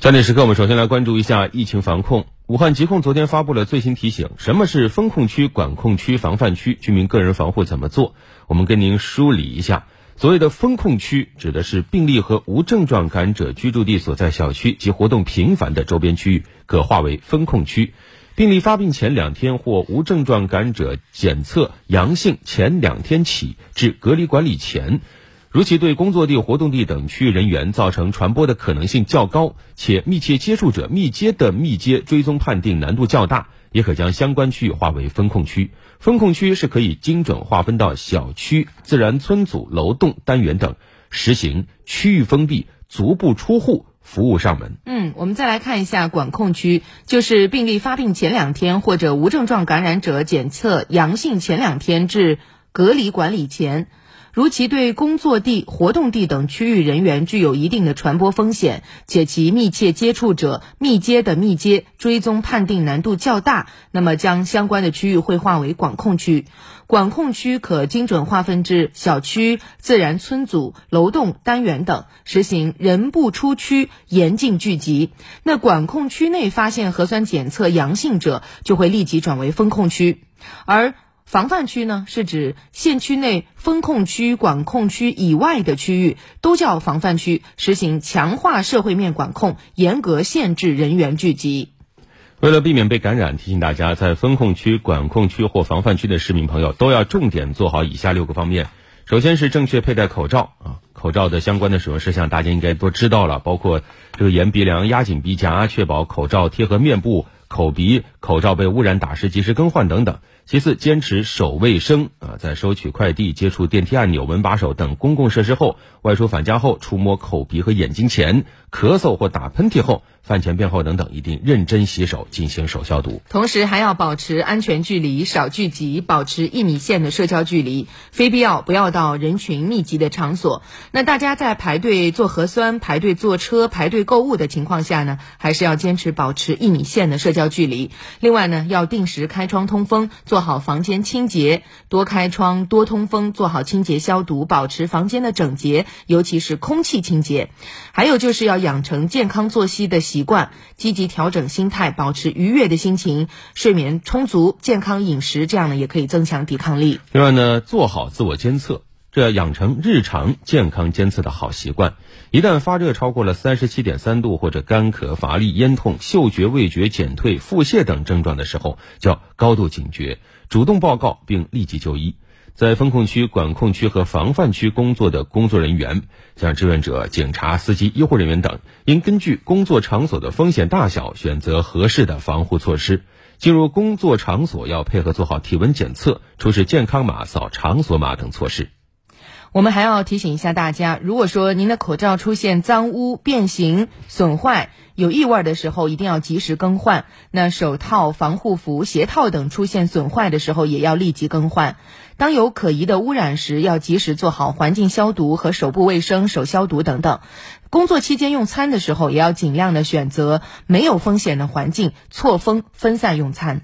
焦点时刻，我们首先来关注一下疫情防控。武汉疾控昨天发布了最新提醒：什么是风控区、管控区、防范区？居民个人防护怎么做？我们跟您梳理一下。所谓的风控区，指的是病例和无症状感染者居住地所在小区及活动频繁的周边区域，可划为风控区。病例发病前两天或无症状感染者检测阳性前两天起至隔离管理前。如其对工作地、活动地等区域人员造成传播的可能性较高，且密切接触者密接的密接追踪判定难度较大，也可将相关区域划为风控区。风控区是可以精准划分到小区、自然村组、楼栋、单元等，实行区域封闭、足不出户服务上门。嗯，我们再来看一下管控区，就是病例发病前两天或者无症状感染者检测阳性前两天至隔离管理前。如其对工作地、活动地等区域人员具有一定的传播风险，且其密切接触者密接的密接追踪判定难度较大，那么将相关的区域会划为管控区。管控区可精准划分至小区、自然村组、楼栋、单元等，实行人不出区、严禁聚集。那管控区内发现核酸检测阳性者，就会立即转为风控区，而。防范区呢，是指县区内风控区、管控区以外的区域都叫防范区，实行强化社会面管控，严格限制人员聚集。为了避免被感染，提醒大家，在风控区、管控区或防范区的市民朋友都要重点做好以下六个方面。首先是正确佩戴口罩啊，口罩的相关的使用事项大家应该都知道了，包括这个沿鼻梁压紧鼻夹，确保口罩贴合面部。口鼻口罩被污染打湿及时更换等等。其次，坚持守卫生啊，在收取快递、接触电梯按钮、门把手等公共设施后，外出返家后触摸口鼻和眼睛前，咳嗽或打喷嚏后。饭前便后等等，一定认真洗手，进行手消毒。同时还要保持安全距离，少聚集，保持一米线的社交距离。非必要不要到人群密集的场所。那大家在排队做核酸、排队坐车、排队购物的情况下呢，还是要坚持保持一米线的社交距离。另外呢，要定时开窗通风，做好房间清洁，多开窗、多通风，做好清洁消毒，保持房间的整洁，尤其是空气清洁。还有就是要养成健康作息的习。惯，积极调整心态，保持愉悦的心情，睡眠充足，健康饮食，这样呢也可以增强抵抗力。另外呢，做好自我监测，这养成日常健康监测的好习惯。一旦发热超过了三十七点三度，或者干咳、乏力、咽痛、嗅觉味觉减退、腹泻等症状的时候，就要高度警觉，主动报告并立即就医。在风控区、管控区和防范区工作的工作人员，像志愿者、警察、司机、医护人员等，应根据工作场所的风险大小，选择合适的防护措施。进入工作场所要配合做好体温检测、出示健康码、扫场所码等措施。我们还要提醒一下大家，如果说您的口罩出现脏污、变形、损坏、有异味的时候，一定要及时更换。那手套、防护服、鞋套等出现损坏的时候，也要立即更换。当有可疑的污染时，要及时做好环境消毒和手部卫生、手消毒等等。工作期间用餐的时候，也要尽量的选择没有风险的环境，错峰分散用餐。